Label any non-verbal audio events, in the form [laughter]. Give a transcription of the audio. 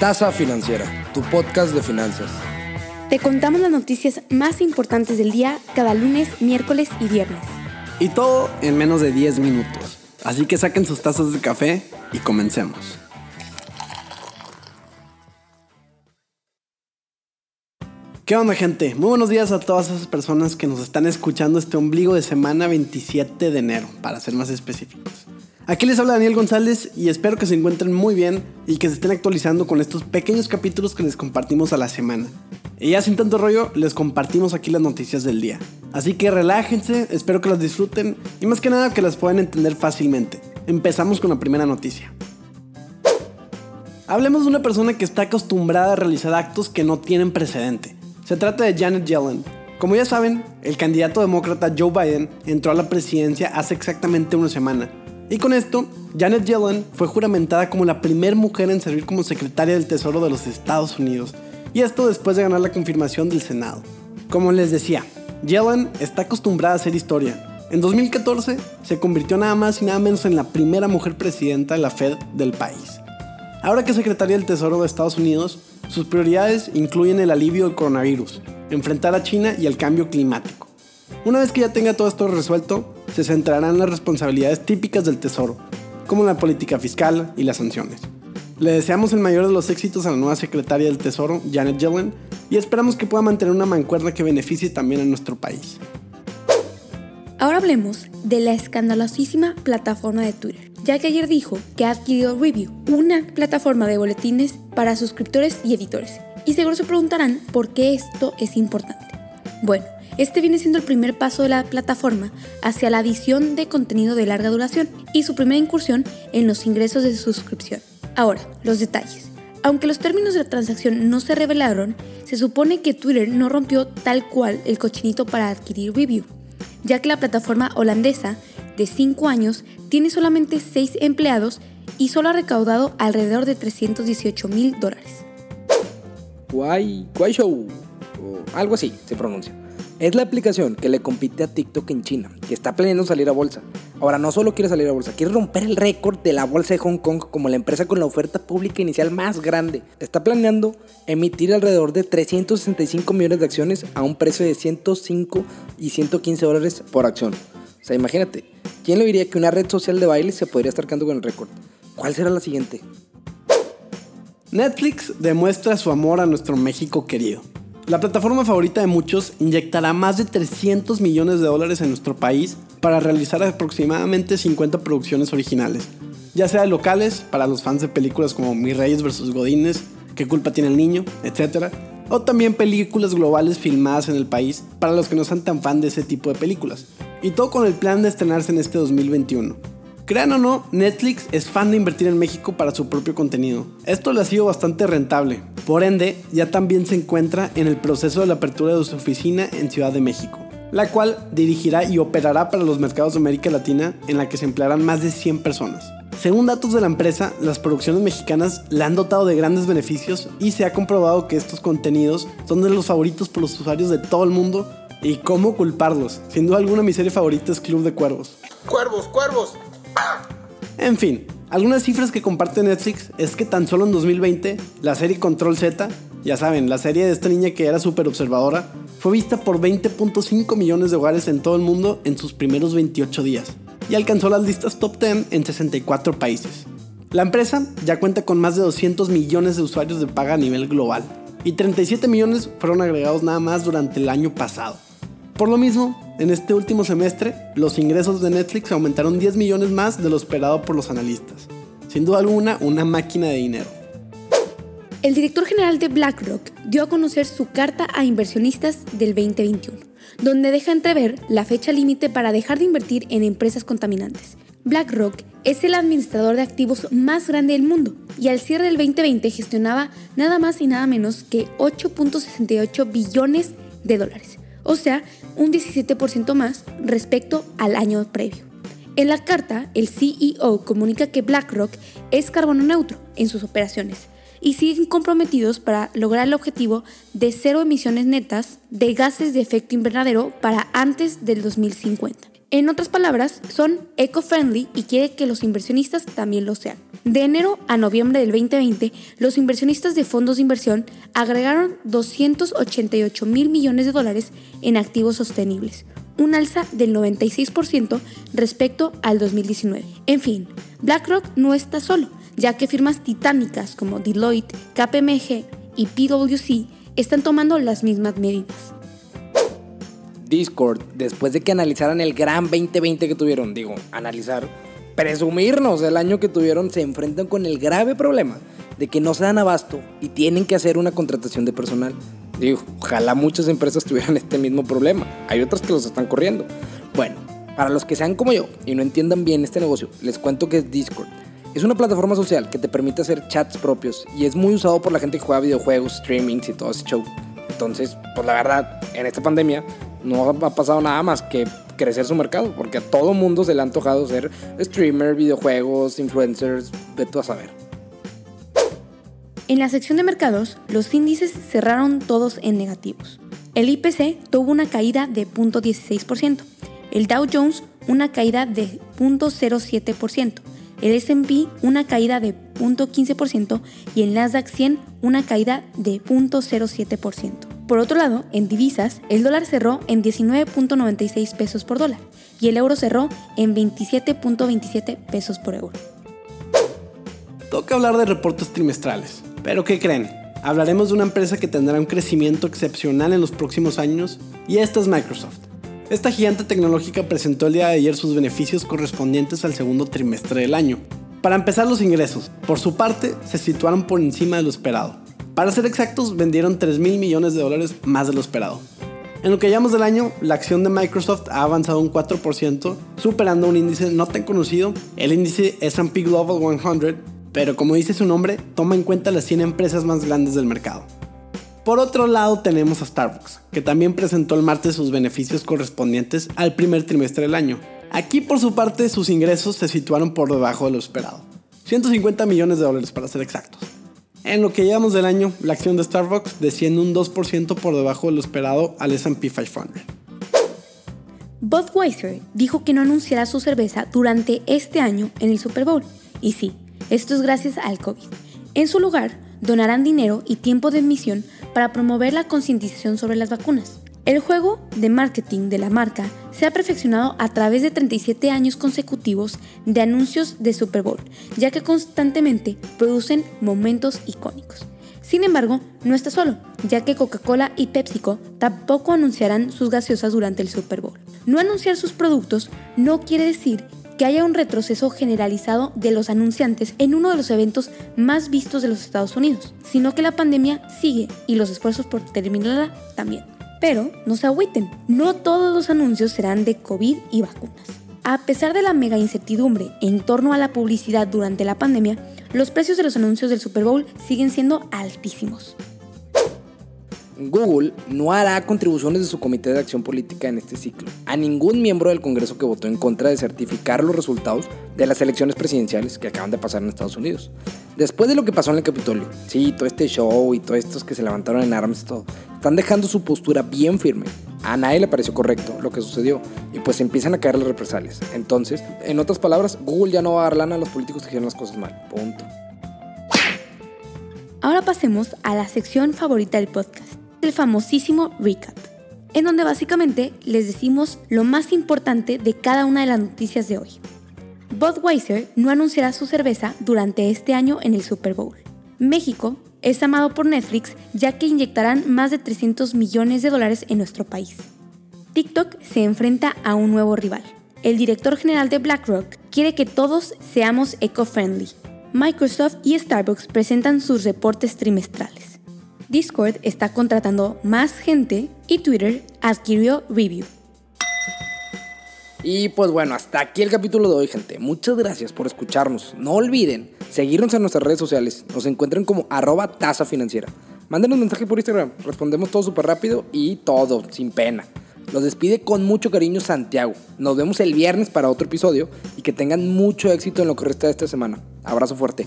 Tasa Financiera, tu podcast de finanzas. Te contamos las noticias más importantes del día cada lunes, miércoles y viernes. Y todo en menos de 10 minutos. Así que saquen sus tazas de café y comencemos. ¿Qué onda gente? Muy buenos días a todas esas personas que nos están escuchando este ombligo de semana 27 de enero, para ser más específicos. Aquí les habla Daniel González y espero que se encuentren muy bien y que se estén actualizando con estos pequeños capítulos que les compartimos a la semana. Y ya sin tanto rollo, les compartimos aquí las noticias del día. Así que relájense, espero que las disfruten y más que nada que las puedan entender fácilmente. Empezamos con la primera noticia. Hablemos de una persona que está acostumbrada a realizar actos que no tienen precedente. Se trata de Janet Yellen. Como ya saben, el candidato demócrata Joe Biden entró a la presidencia hace exactamente una semana. Y con esto, Janet Yellen fue juramentada como la primera mujer en servir como secretaria del Tesoro de los Estados Unidos. Y esto después de ganar la confirmación del Senado. Como les decía, Yellen está acostumbrada a hacer historia. En 2014 se convirtió nada más y nada menos en la primera mujer presidenta de la Fed del país. Ahora que es secretaria del Tesoro de Estados Unidos, sus prioridades incluyen el alivio del coronavirus, enfrentar a China y el cambio climático. Una vez que ya tenga todo esto resuelto, se centrará en las responsabilidades típicas del Tesoro, como la política fiscal y las sanciones. Le deseamos el mayor de los éxitos a la nueva secretaria del Tesoro, Janet Yellen, y esperamos que pueda mantener una mancuerna que beneficie también a nuestro país. Ahora hablemos de la escandalosísima plataforma de Twitter, ya que ayer dijo que ha adquirido Review, una plataforma de boletines para suscriptores y editores. Y seguro se preguntarán por qué esto es importante. Bueno, este viene siendo el primer paso de la plataforma hacia la adición de contenido de larga duración y su primera incursión en los ingresos de suscripción. Ahora, los detalles. Aunque los términos de la transacción no se revelaron, se supone que Twitter no rompió tal cual el cochinito para adquirir Review, ya que la plataforma holandesa de 5 años tiene solamente 6 empleados y solo ha recaudado alrededor de 318 mil dólares. Guay, Guay Show, o algo así se pronuncia. Es la aplicación que le compite a TikTok en China, que está planeando salir a bolsa. Ahora no solo quiere salir a bolsa, quiere romper el récord de la bolsa de Hong Kong como la empresa con la oferta pública inicial más grande. Está planeando emitir alrededor de 365 millones de acciones a un precio de 105 y 115 dólares por acción. O sea, imagínate, ¿quién le diría que una red social de baile se podría estar quedando con el récord? ¿Cuál será la siguiente? Netflix demuestra su amor a nuestro México querido. La plataforma favorita de muchos inyectará más de 300 millones de dólares en nuestro país para realizar aproximadamente 50 producciones originales, ya sea locales para los fans de películas como Mis Reyes vs. Godines, ¿Qué culpa tiene el niño?, etc. O también películas globales filmadas en el país para los que no sean tan fan de ese tipo de películas. Y todo con el plan de estrenarse en este 2021. Crean o no, Netflix es fan de invertir en México para su propio contenido. Esto le ha sido bastante rentable. Por ende, ya también se encuentra en el proceso de la apertura de su oficina en Ciudad de México, la cual dirigirá y operará para los mercados de América Latina en la que se emplearán más de 100 personas. Según datos de la empresa, las producciones mexicanas le han dotado de grandes beneficios y se ha comprobado que estos contenidos son de los favoritos por los usuarios de todo el mundo. ¿Y cómo culparlos? Sin duda alguna mi serie favorita es Club de Cuervos. ¡Cuervos, cuervos! En fin, algunas cifras que comparte Netflix es que tan solo en 2020 la serie Control Z, ya saben, la serie de esta niña que era súper observadora, fue vista por 20.5 millones de hogares en todo el mundo en sus primeros 28 días y alcanzó las listas top 10 en 64 países. La empresa ya cuenta con más de 200 millones de usuarios de paga a nivel global y 37 millones fueron agregados nada más durante el año pasado. Por lo mismo, en este último semestre, los ingresos de Netflix aumentaron 10 millones más de lo esperado por los analistas. Sin duda alguna, una máquina de dinero. El director general de BlackRock dio a conocer su carta a inversionistas del 2021, donde deja entrever la fecha límite para dejar de invertir en empresas contaminantes. BlackRock es el administrador de activos más grande del mundo y al cierre del 2020 gestionaba nada más y nada menos que 8.68 billones de dólares, o sea, un 17% más respecto al año previo. En la carta, el CEO comunica que BlackRock es carbono neutro en sus operaciones y siguen comprometidos para lograr el objetivo de cero emisiones netas de gases de efecto invernadero para antes del 2050. En otras palabras, son eco-friendly y quiere que los inversionistas también lo sean. De enero a noviembre del 2020, los inversionistas de fondos de inversión agregaron 288 mil millones de dólares en activos sostenibles, un alza del 96% respecto al 2019. En fin, BlackRock no está solo, ya que firmas titánicas como Deloitte, KPMG y PwC están tomando las mismas medidas. Discord, después de que analizaran el gran 2020 que tuvieron, digo, analizar, presumirnos el año que tuvieron, se enfrentan con el grave problema de que no se dan abasto y tienen que hacer una contratación de personal. Digo, ojalá muchas empresas tuvieran [laughs] este mismo problema. Hay otras que los están corriendo. Bueno, para los que sean como yo y no entiendan bien este negocio, les cuento que es Discord. Es una plataforma social que te permite hacer chats propios y es muy usado por la gente que juega videojuegos, streamings y todo ese show. Entonces, pues la verdad, en esta pandemia no ha pasado nada más que crecer su mercado, porque a todo mundo se le ha antojado ser streamer, videojuegos, influencers, de tú a saber. En la sección de mercados, los índices cerraron todos en negativos. El IPC tuvo una caída de 0.16%, el Dow Jones una caída de 0.07%, el SP una caída de 0.15% y el Nasdaq 100 una caída de 0.07%. Por otro lado, en divisas, el dólar cerró en 19.96 pesos por dólar y el euro cerró en 27.27 pesos por euro. Toca hablar de reportes trimestrales. Pero ¿qué creen? Hablaremos de una empresa que tendrá un crecimiento excepcional en los próximos años y esta es Microsoft. Esta gigante tecnológica presentó el día de ayer sus beneficios correspondientes al segundo trimestre del año. Para empezar los ingresos, por su parte, se situaron por encima de lo esperado. Para ser exactos, vendieron 3 mil millones de dólares más de lo esperado. En lo que llamamos del año, la acción de Microsoft ha avanzado un 4%, superando un índice no tan conocido, el índice SP Global 100, pero como dice su nombre, toma en cuenta las 100 empresas más grandes del mercado. Por otro lado tenemos a Starbucks, que también presentó el martes sus beneficios correspondientes al primer trimestre del año. Aquí por su parte sus ingresos se situaron por debajo de lo esperado. 150 millones de dólares para ser exactos. En lo que llevamos del año, la acción de Starbucks desciende un 2% por debajo de lo esperado al SP 500. Budweiser dijo que no anunciará su cerveza durante este año en el Super Bowl. Y sí, esto es gracias al COVID. En su lugar, donarán dinero y tiempo de emisión para promover la concientización sobre las vacunas. El juego de marketing de la marca se ha perfeccionado a través de 37 años consecutivos de anuncios de Super Bowl, ya que constantemente producen momentos icónicos. Sin embargo, no está solo, ya que Coca-Cola y PepsiCo tampoco anunciarán sus gaseosas durante el Super Bowl. No anunciar sus productos no quiere decir que haya un retroceso generalizado de los anunciantes en uno de los eventos más vistos de los Estados Unidos, sino que la pandemia sigue y los esfuerzos por terminarla también. Pero no se agüiten, no todos los anuncios serán de COVID y vacunas. A pesar de la mega incertidumbre en torno a la publicidad durante la pandemia, los precios de los anuncios del Super Bowl siguen siendo altísimos. Google no hará contribuciones de su comité de acción política en este ciclo a ningún miembro del Congreso que votó en contra de certificar los resultados de las elecciones presidenciales que acaban de pasar en Estados Unidos. Después de lo que pasó en el Capitolio, sí, todo este show y todos estos que se levantaron en armas, todo, están dejando su postura bien firme. A nadie le pareció correcto lo que sucedió y pues empiezan a caer las represalias. Entonces, en otras palabras, Google ya no va a dar lana a los políticos que hicieron las cosas mal. Punto. Ahora pasemos a la sección favorita del podcast el famosísimo recap, en donde básicamente les decimos lo más importante de cada una de las noticias de hoy. Budweiser no anunciará su cerveza durante este año en el Super Bowl. México es amado por Netflix ya que inyectarán más de 300 millones de dólares en nuestro país. TikTok se enfrenta a un nuevo rival. El director general de BlackRock quiere que todos seamos eco-friendly. Microsoft y Starbucks presentan sus reportes trimestrales. Discord está contratando más gente y Twitter adquirió Review. Y pues bueno, hasta aquí el capítulo de hoy, gente. Muchas gracias por escucharnos. No olviden seguirnos en nuestras redes sociales. Nos encuentran como arroba tasa financiera. Mándenos un mensaje por Instagram. Respondemos todo súper rápido y todo, sin pena. Los despide con mucho cariño Santiago. Nos vemos el viernes para otro episodio y que tengan mucho éxito en lo que resta de esta semana. Abrazo fuerte.